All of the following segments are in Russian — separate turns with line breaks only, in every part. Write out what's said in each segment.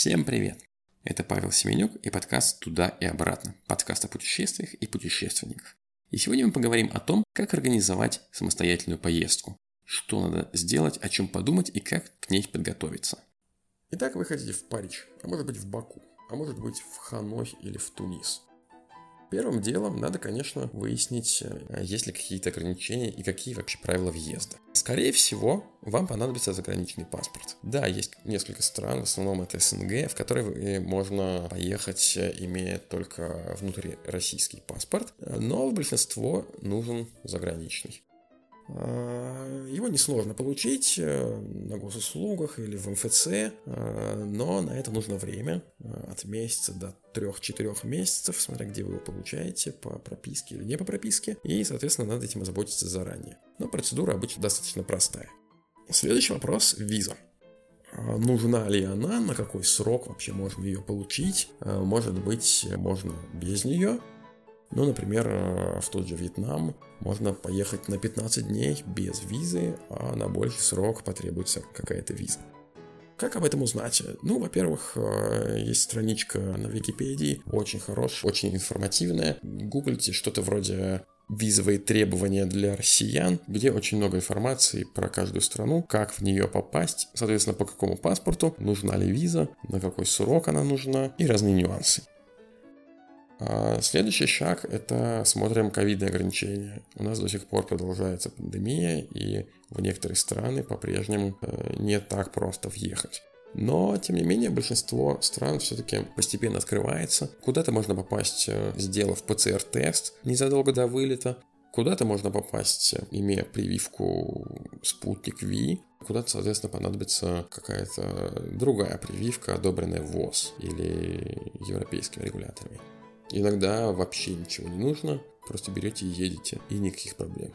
Всем привет! Это Павел Семенюк и подкаст «Туда и обратно». Подкаст о путешествиях и путешественниках. И сегодня мы поговорим о том, как организовать самостоятельную поездку. Что надо сделать, о чем подумать и как к ней подготовиться.
Итак, вы хотите в Париж, а может быть в Баку, а может быть в Ханой или в Тунис. Первым делом надо, конечно, выяснить, э, есть ли какие-то ограничения и какие вообще правила въезда. Скорее всего, вам понадобится заграничный паспорт. Да, есть несколько стран, в основном это СНГ, в которые можно поехать, э, имея только внутрироссийский паспорт, но в большинство нужен заграничный. А, его несложно получить э, на госуслугах или в МФЦ, э, но на это нужно время, э, от месяца до 3-4 месяцев, смотря где вы его получаете, по прописке или не по прописке, и, соответственно, надо этим озаботиться заранее. Но процедура обычно достаточно простая. Следующий вопрос – виза. Нужна ли она, на какой срок вообще можно ее получить? Может быть, можно без нее, ну, например, э, в тот же Вьетнам можно поехать на 15 дней без визы, а на больший срок потребуется какая-то виза. Как об этом узнать? Ну, во-первых, э, есть страничка на Википедии, очень хорошая, очень информативная. Гуглите что-то вроде визовые требования для россиян, где очень много информации про каждую страну, как в нее попасть, соответственно, по какому паспорту, нужна ли виза, на какой срок она нужна и разные нюансы. А следующий шаг – это смотрим ковидные ограничения. У нас до сих пор продолжается пандемия, и в некоторые страны по-прежнему э, не так просто въехать. Но, тем не менее, большинство стран все-таки постепенно открывается. Куда-то можно попасть, э, сделав ПЦР-тест незадолго до вылета. Куда-то можно попасть, э, имея прививку спутник Ви. Куда-то, соответственно, понадобится какая-то другая прививка, одобренная ВОЗ или европейскими регуляторами. Иногда вообще ничего не нужно, просто берете и едете, и никаких проблем.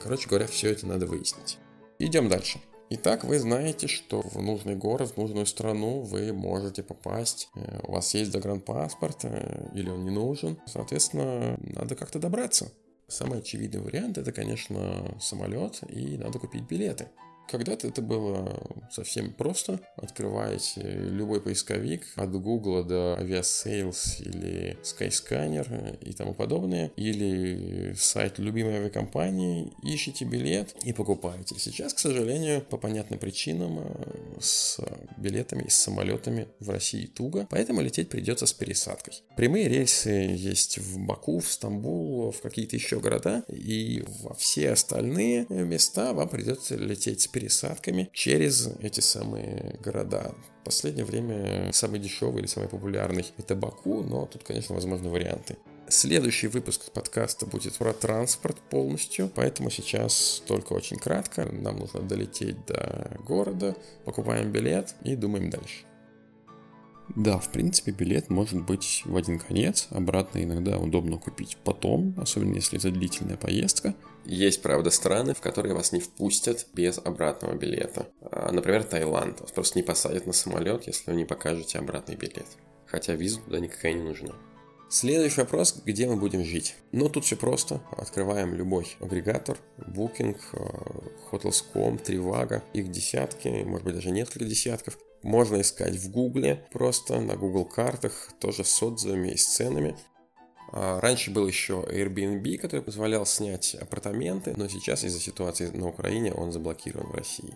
Короче говоря, все это надо выяснить. Идем дальше. Итак, вы знаете, что в нужный город, в нужную страну вы можете попасть. Э, у вас есть загранпаспорт э, или он не нужен. Соответственно, надо как-то добраться. Самый очевидный вариант это, конечно, самолет и надо купить билеты. Когда-то это было совсем просто. Открываете любой поисковик от Google до Aviasales или Skyscanner и тому подобное. Или сайт любимой авиакомпании, ищите билет и покупаете. Сейчас, к сожалению, по понятным причинам э, с билетами и с самолетами в России туго, поэтому лететь придется с пересадкой. Прямые рейсы есть в Баку, в Стамбул, в какие-то еще города, и во все остальные места вам придется лететь с пересадками через эти самые города. В последнее время самый дешевый или самый популярный это Баку, но тут, конечно, возможны варианты. Следующий выпуск подкаста будет про транспорт полностью, поэтому сейчас только очень кратко. Нам нужно долететь до города, покупаем билет и думаем дальше.
Да, в принципе, билет может быть в один конец, обратно иногда удобно купить потом, особенно если это длительная поездка.
Есть, правда, страны, в которые вас не впустят без обратного билета. А, например, Таиланд. Вас просто не посадят на самолет, если вы не покажете обратный билет. Хотя виза туда никакая не нужна. Следующий вопрос, где мы будем жить? Ну, тут все просто. Открываем любой агрегатор, Booking, а, Hotels.com, Trivago, их десятки, может быть даже несколько десятков. Можно искать в Гугле, просто на Google картах, тоже с отзывами и с ценами. А, раньше был еще Airbnb, который позволял снять апартаменты, но сейчас из-за ситуации на Украине он заблокирован в России.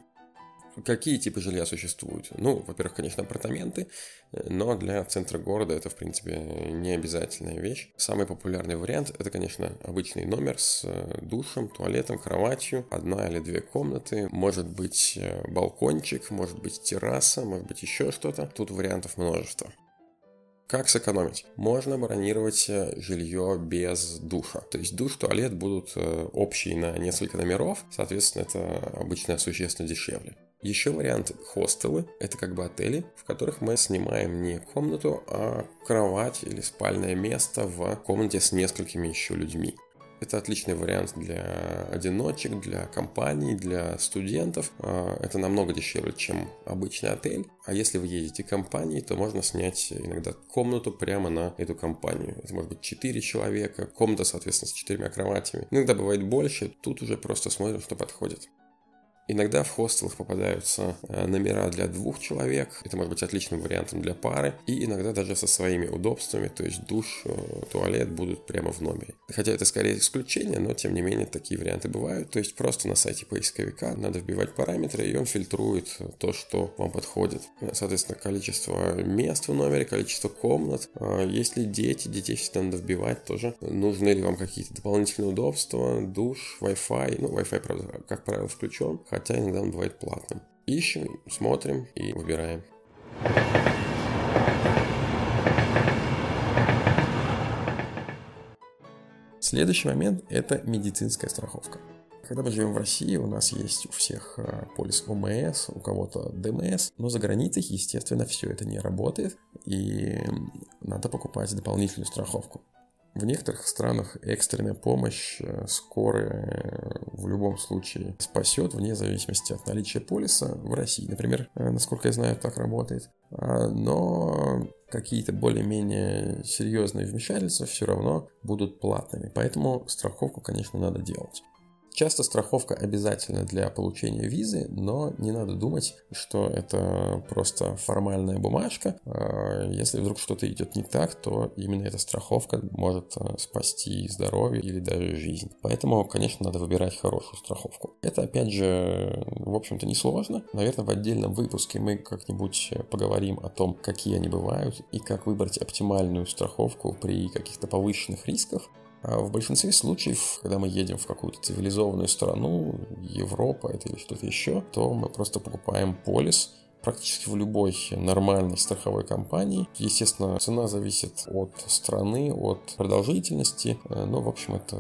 Какие типы жилья существуют? Ну, во-первых, конечно, апартаменты, но для центра города это, в принципе, не обязательная вещь. Самый популярный вариант – это, конечно, обычный номер с э, душем, туалетом, кроватью, одна или две комнаты, может быть э, балкончик, может быть терраса, может быть еще что-то. Тут вариантов множество. Как сэкономить? Можно бронировать э, жилье без душа. То есть душ, туалет будут э, общие на несколько номеров, соответственно, это обычно существенно дешевле. Еще вариант хостелы. Это как бы отели, в которых мы снимаем не комнату, а кровать или спальное место в комнате с несколькими еще людьми. Это отличный вариант для одиночек, для компаний, для студентов. А, это намного дешевле, чем обычный отель. А если вы едете компанией, то можно снять иногда комнату прямо на эту компанию. Это может быть 4 человека, комната, соответственно, с четырьмя кроватями. Иногда бывает больше, тут уже просто смотрим, что подходит. Иногда в хостелах попадаются э, номера для двух человек. Это может быть отличным вариантом для пары. И иногда даже со своими удобствами, то есть душ, э, туалет будут прямо в номере. Хотя это скорее исключение, но тем не менее такие варианты бывают. То есть просто на сайте поисковика надо вбивать параметры, и он фильтрует то, что вам подходит. Соответственно, количество мест в номере, количество комнат. Есть ли дети, детей всегда надо вбивать тоже. Нужны ли вам какие-то дополнительные удобства, душ, Wi-Fi. Ну, Wi-Fi, правда, как правило, включен хотя иногда он бывает платным. Ищем, смотрим и выбираем. Следующий момент – это медицинская страховка. Когда мы живем в России, у нас есть у всех э, полис ОМС, у кого-то ДМС, но за границей, естественно, все это не работает, и надо покупать дополнительную страховку. В некоторых странах экстренная помощь э, скорая в любом случае спасет, вне зависимости от наличия полиса. В России, например, э, насколько я знаю, так работает. А, но какие-то более-менее серьезные вмешательства все равно будут платными. Поэтому страховку, конечно, надо делать. Часто страховка обязательна для получения визы, но не надо думать, что это просто формальная бумажка. А, если вдруг что-то идет не так, то именно эта страховка может а, спасти здоровье или даже жизнь. Поэтому, конечно, надо выбирать хорошую страховку. Это, опять же, в общем-то, несложно. Наверное, в отдельном выпуске мы как-нибудь поговорим о том, какие они бывают и как выбрать оптимальную страховку при каких-то повышенных рисках. А в большинстве случаев, когда мы едем в какую-то цивилизованную страну, Европа это или что-то еще, то мы просто покупаем полис, практически в любой нормальной страховой компании. Естественно, цена зависит от страны, от продолжительности, э, но, в общем, это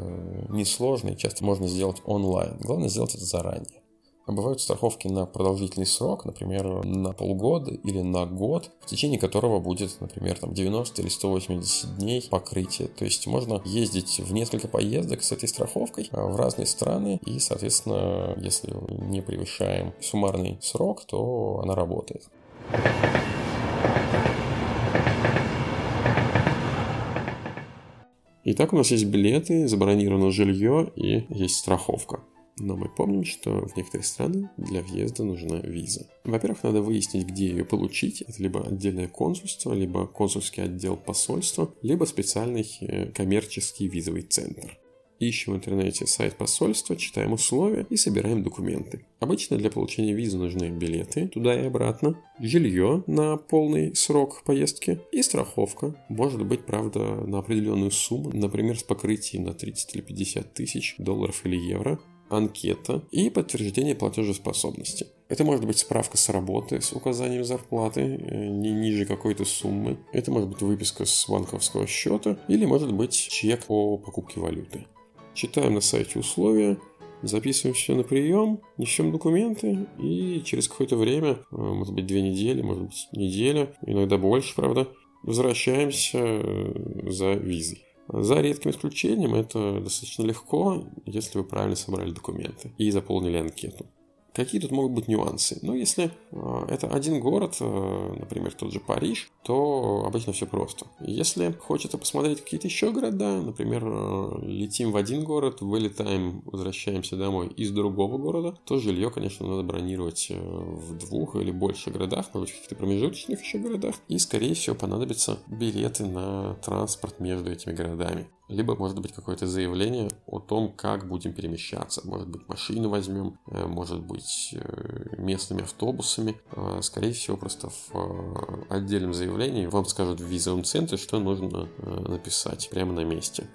несложно и часто можно сделать онлайн. Главное сделать это заранее. А бывают страховки на продолжительный срок, например, на полгода или на год, в течение которого будет, например, там 90 или 180 дней покрытия. То есть можно ездить в несколько поездок с этой страховкой а, в разные страны, и, соответственно, если не превышаем суммарный срок, то она работает. Итак, у нас есть билеты, забронировано жилье и есть страховка. Но мы помним, что в некоторые страны для въезда нужна виза. Во-первых, надо выяснить, где ее получить. Это либо отдельное консульство, либо консульский отдел посольства, либо специальный э, коммерческий визовый центр. Ищем в интернете сайт посольства, читаем условия и собираем документы. Обычно для получения визы нужны билеты туда и обратно, жилье на полный срок поездки и страховка. Может быть, правда, на определенную сумму, например, с покрытием на 30 или 50 тысяч долларов или евро анкета и подтверждение платежеспособности. Это может быть справка с работы с указанием зарплаты э, не ниже какой-то суммы. Это может быть выписка с банковского счета или может быть чек по покупке валюты. Читаем на сайте условия, записываем все на прием, несем документы и через какое-то время, э, может быть две недели, может быть неделя, иногда больше, правда, возвращаемся э, за визой. За редким исключением это достаточно легко, если вы правильно собрали документы и заполнили анкету. Какие тут могут быть нюансы? Ну, если э, это один город, э, например, тот же Париж, то обычно все просто. Если хочется посмотреть какие-то еще города, например, э, летим в один город, вылетаем, возвращаемся домой из другого города, то жилье, конечно, надо бронировать в двух или больше городах, может быть, в каких-то промежуточных еще городах. И, скорее всего, понадобятся билеты на транспорт между этими городами. Либо может быть какое-то заявление о том, как будем перемещаться. Может быть машину возьмем, э, может быть э, местными автобусами. А, скорее всего, просто в э, отдельном заявлении вам скажут в визовом центре, что нужно написать прямо на месте.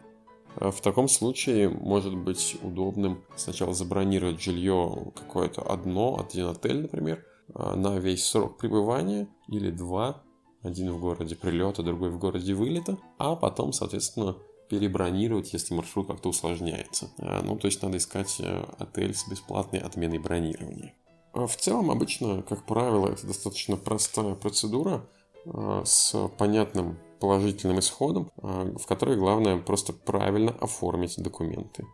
В таком случае может быть удобным сначала забронировать жилье какое-то одно, один отель, например, на весь срок пребывания или два, один в городе прилета, другой в городе вылета, а потом, соответственно, перебронировать, если маршрут как-то усложняется. А, ну, то есть надо искать э, отель с бесплатной отменой бронирования. А в целом, обычно, как правило, это достаточно простая процедура а, с понятным положительным исходом, в которой главное просто правильно оформить документы.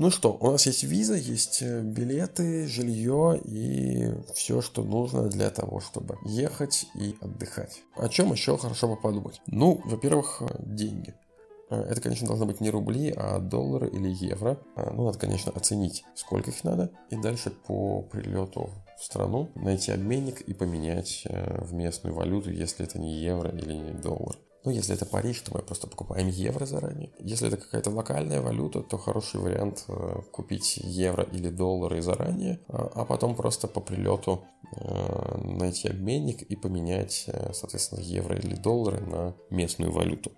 Ну что, у нас есть виза, есть э, билеты, жилье и все, что нужно для того, чтобы ехать и отдыхать. О чем еще хорошо бы подумать? Ну, во-первых, э, деньги. Э, это, конечно, должны быть не рубли, а доллары или евро. Ну, надо, конечно, оценить, сколько их надо. И дальше по прилету в страну найти обменник и поменять в местную валюту, если это не евро или не доллар. Ну, если это Париж, то мы просто покупаем евро заранее. Если это какая-то локальная валюта, то хороший вариант э, купить евро или доллары заранее, а, а потом просто по прилету э, найти обменник и поменять, э, соответственно, евро или доллары на местную валюту.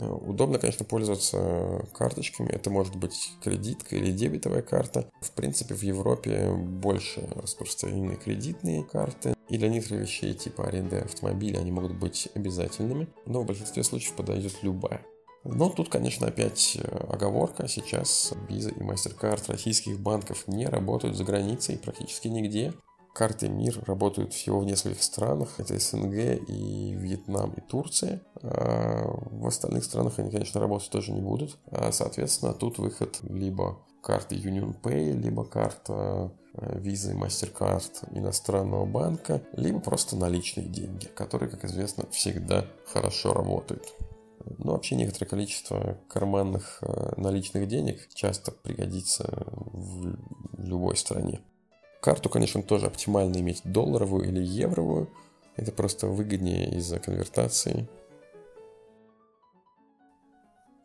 Удобно, конечно, пользоваться карточками. Это может быть кредитка или дебетовая карта. В принципе, в Европе больше распространены кредитные карты. И для некоторых вещей типа аренды автомобиля они могут быть обязательными, но в большинстве случаев подойдет любая. Но тут, конечно, опять э, оговорка. Сейчас Visa и MasterCard российских банков не работают за границей практически нигде. Карты МИР работают всего в нескольких странах. Это СНГ и Вьетнам и Турция. А в остальных странах они, конечно, работать тоже не будут. А, соответственно, тут выход либо карты Union Pay, либо карта э, Visa и MasterCard иностранного банка, либо просто наличные деньги, которые, как известно, всегда хорошо работают. Но вообще некоторое количество карманных э, наличных денег часто пригодится в любой стране. Карту, конечно, тоже оптимально иметь долларовую или евровую. Это просто выгоднее из-за конвертации.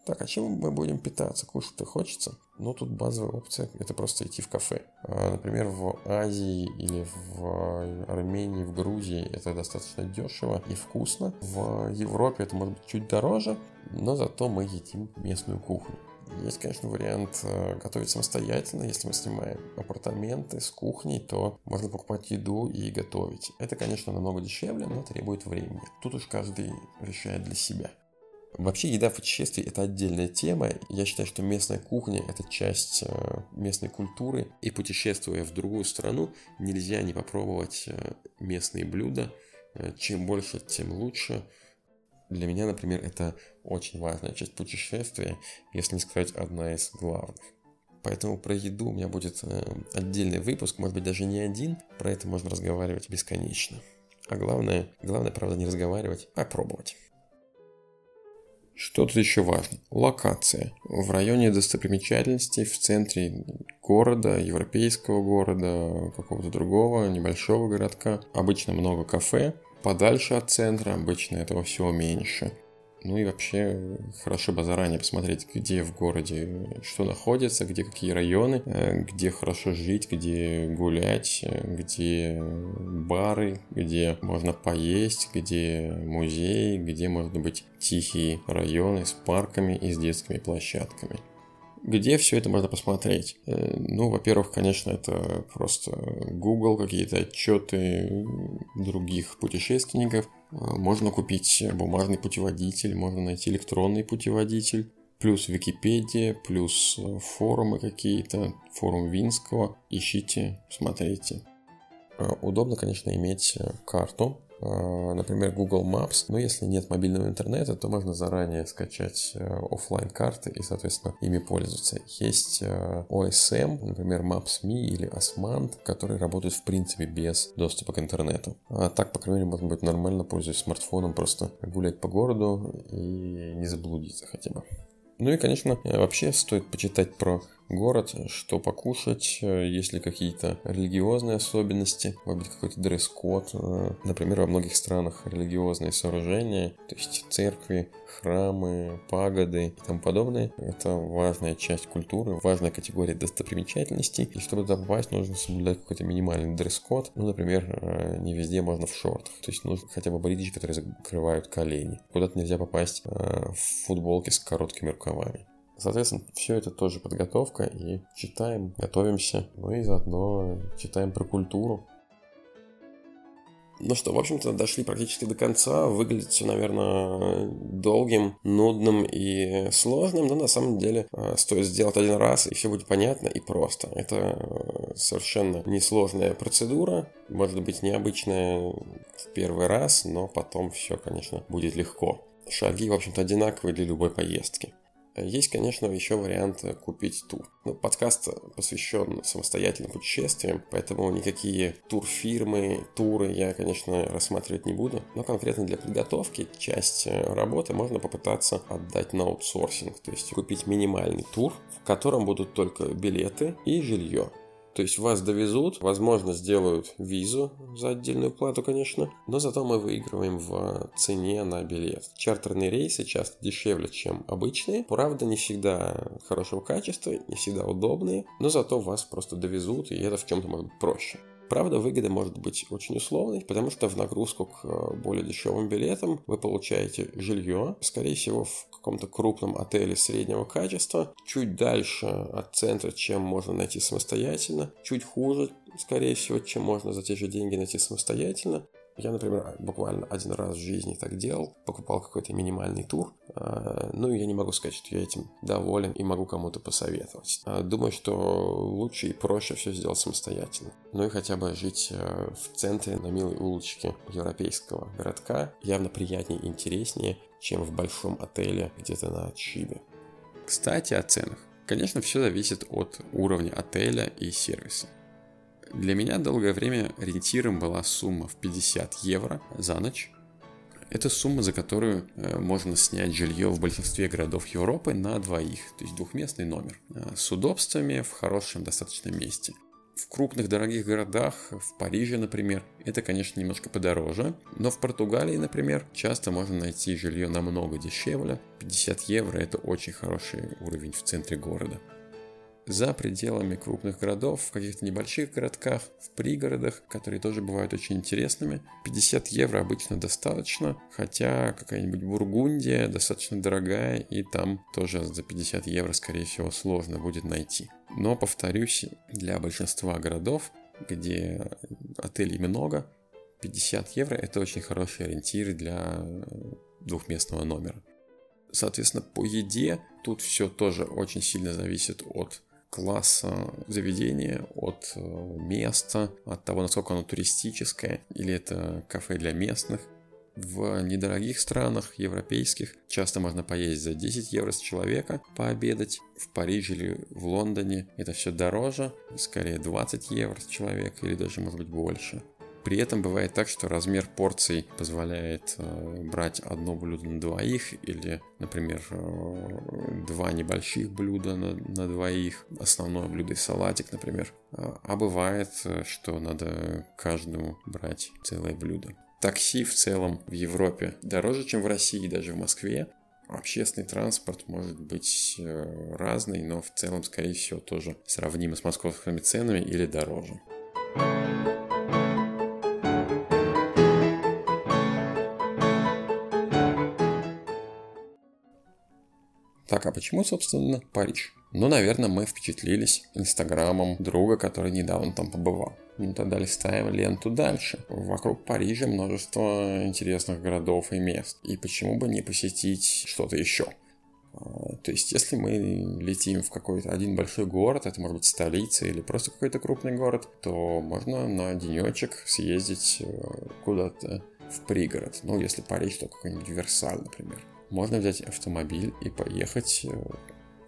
Так, а чем мы будем питаться? Кушать-то хочется? Ну, тут базовая опция – это просто идти в кафе. А, например, в Азии или в Армении, в Грузии это достаточно дешево и вкусно. В Европе это может быть чуть дороже, но зато мы едим местную кухню. Есть, конечно, вариант э, готовить самостоятельно. Если мы снимаем апартаменты с кухней, то можно покупать еду и готовить. Это, конечно, намного дешевле, но требует времени. Тут уж каждый решает для себя. Вообще еда в путешествии это отдельная тема. Я считаю, что местная кухня это часть э, местной культуры. И путешествуя в другую страну, нельзя не попробовать э, местные блюда. Чем больше, тем лучше. Для меня, например, это очень важная часть путешествия, если не сказать одна из главных. Поэтому про еду у меня будет э, отдельный выпуск, может быть даже не один, про это можно разговаривать бесконечно. А главное, главное, правда, не разговаривать, а пробовать. Что тут еще важно? Локация. В районе достопримечательностей, в центре города, европейского города, какого-то другого, небольшого городка. Обычно много кафе, подальше от центра, обычно этого всего меньше. Ну и вообще хорошо бы заранее посмотреть, где в городе что находится, где какие районы, э, где хорошо жить, где гулять, э, где бары, где можно поесть, где музей, где можно быть тихие районы с парками и с детскими площадками. Где все это можно посмотреть? Э, ну, во-первых, конечно, это просто Google, какие-то отчеты других путешественников. Э, можно купить бумажный путеводитель, можно найти электронный путеводитель, плюс Википедия, плюс э, форумы какие-то, форум Винского. Ищите, смотрите. Удобно, конечно, иметь карту, например, Google Maps. Но если нет мобильного интернета, то можно заранее скачать э, офлайн карты и, соответственно, ими пользоваться. Есть OSM, э, например, Maps.me или Asmant, которые работают в принципе без доступа к интернету. А так, по крайней мере, можно будет нормально, пользуясь смартфоном, просто гулять по городу и не заблудиться хотя бы. Ну и, конечно, вообще стоит почитать про город, что покушать, есть ли какие-то религиозные особенности, может быть какой-то дресс-код. Например, во многих странах религиозные сооружения, то есть церкви, храмы, пагоды и тому подобное. Это важная часть культуры, важная категория достопримечательностей. И чтобы туда попасть, нужно соблюдать какой-то минимальный дресс-код. Ну, например, не везде можно в шортах. То есть нужно хотя бы бридж, которые закрывают колени. Куда-то нельзя попасть в футболке с короткими рукавами. Соответственно, все это тоже подготовка и читаем, готовимся, ну и заодно читаем про культуру. Ну что, в общем-то, дошли практически до конца. Выглядит все, наверное, долгим, нудным и сложным, но на самом деле э, стоит сделать один раз, и все будет понятно и просто. Это э, совершенно несложная процедура, может быть необычная в первый раз, но потом все, конечно, будет легко. Шаги, в общем-то, одинаковые для любой поездки. Есть, конечно, еще вариант купить тур. Ну, подкаст посвящен самостоятельным путешествиям, поэтому никакие турфирмы, туры я, конечно, рассматривать не буду. Но конкретно для подготовки часть работы можно попытаться отдать на аутсорсинг. То есть купить минимальный тур, в котором будут только билеты и жилье. То есть вас довезут, возможно, сделают визу за отдельную плату, конечно, но зато мы выигрываем в цене на билет. Чартерные рейсы часто дешевле, чем обычные. Правда, не всегда хорошего качества, не всегда удобные, но зато вас просто довезут, и это в чем-то может быть проще. Правда, выгода может быть очень условной, потому что в нагрузку к э, более дешевым билетам вы получаете жилье, скорее всего, в каком-то крупном отеле среднего качества, чуть дальше от центра, чем можно найти самостоятельно, чуть хуже, скорее всего, чем можно за те же деньги найти самостоятельно. Я, например, буквально один раз в жизни так делал, покупал какой-то минимальный тур, а, ну, я не могу сказать, что я этим доволен и могу кому-то посоветовать. А, думаю, что лучше и проще все сделать самостоятельно. Ну и хотя бы жить э, в центре на милой улочке европейского городка явно приятнее и интереснее, чем в большом отеле где-то на отшибе.
Кстати, о ценах. Конечно, все зависит от уровня отеля и сервиса. Для меня долгое время ориентиром была сумма в 50 евро за ночь. Это сумма, за которую э, можно снять жилье в большинстве городов Европы на двоих, то есть двухместный номер, э, с удобствами в хорошем достаточном месте. В крупных дорогих городах, в Париже, например, это, конечно, немножко подороже, но в Португалии, например, часто можно найти жилье намного дешевле. 50 евро – это очень хороший уровень в центре города за пределами крупных городов, в каких-то небольших городках, в пригородах, которые тоже бывают очень интересными. 50 евро обычно достаточно, хотя какая-нибудь Бургундия достаточно дорогая, и там тоже за 50 евро, скорее всего, сложно будет найти. Но, повторюсь, для большинства городов, где отелей много, 50 евро это очень хороший ориентир для двухместного номера. Соответственно, по еде тут все тоже очень сильно зависит от класса заведения, от э, места, от того, насколько оно туристическое или это кафе для местных. В недорогих странах, европейских, часто можно поесть за 10 евро с человека, пообедать. В Париже или в Лондоне это все дороже, скорее 20 евро с человека или даже может быть больше. При этом бывает так, что размер порций позволяет э, брать одно блюдо на двоих или, например, э, два небольших блюда на, на двоих, основное блюдо и салатик, например. А, а бывает, э, что надо каждому брать целое блюдо. Такси в целом в Европе дороже, чем в России, даже в Москве. Общественный транспорт может быть разный, но в целом, скорее всего, тоже сравнимо с московскими ценами или дороже. Так, а почему, собственно, Париж? Ну, наверное, мы впечатлились инстаграмом друга, который недавно там побывал. Ну, тогда листаем ленту дальше. Вокруг Парижа множество интересных городов и мест. И почему бы не посетить что-то еще? А, то есть, если мы летим в какой-то один большой город, это может быть столица или просто какой-то крупный город, то можно на денечек съездить э, куда-то в пригород. Ну, если Париж, то какой-нибудь Версаль, например. Можно взять автомобиль и поехать э,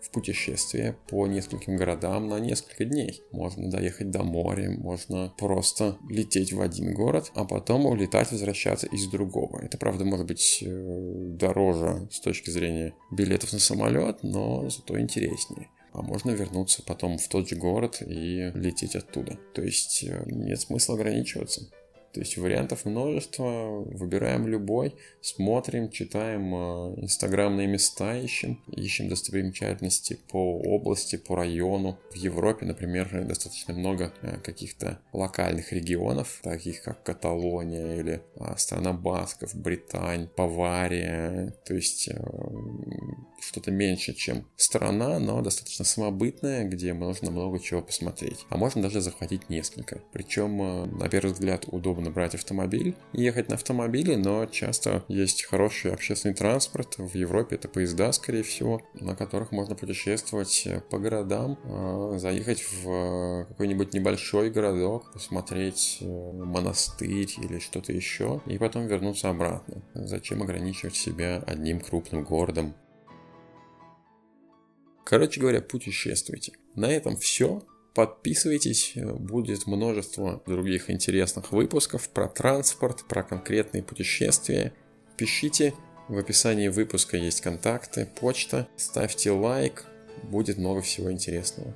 в путешествие по нескольким городам на несколько дней. Можно доехать до моря, можно просто лететь в один город, а потом улетать, возвращаться из другого. Это, правда, может быть э, дороже с точки зрения билетов на самолет, но зато интереснее а можно вернуться потом в тот же город и лететь оттуда. То есть э, нет смысла ограничиваться. То есть вариантов множество, выбираем любой, смотрим, читаем э, инстаграмные места, ищем, ищем достопримечательности по области, по району. В Европе, например, достаточно много э, каких-то локальных регионов, таких как Каталония или а, страна Басков, Британь, Бавария. То есть что-то меньше, чем страна, но достаточно самобытная, где можно много чего посмотреть. А можно даже захватить несколько. Причем, э, на первый взгляд, удобно брать автомобиль и ехать на автомобиле, но часто есть хороший общественный транспорт. В Европе это поезда, скорее всего, на которых можно путешествовать э, по городам, э, заехать в какой-нибудь небольшой городок, посмотреть монастырь или что-то еще, и потом вернуться обратно. Зачем ограничивать себя одним крупным городом?
Короче говоря, путешествуйте. На этом все. Подписывайтесь, будет множество других интересных выпусков про транспорт, про конкретные путешествия. Пишите, в описании выпуска есть контакты, почта, ставьте лайк, будет много всего интересного.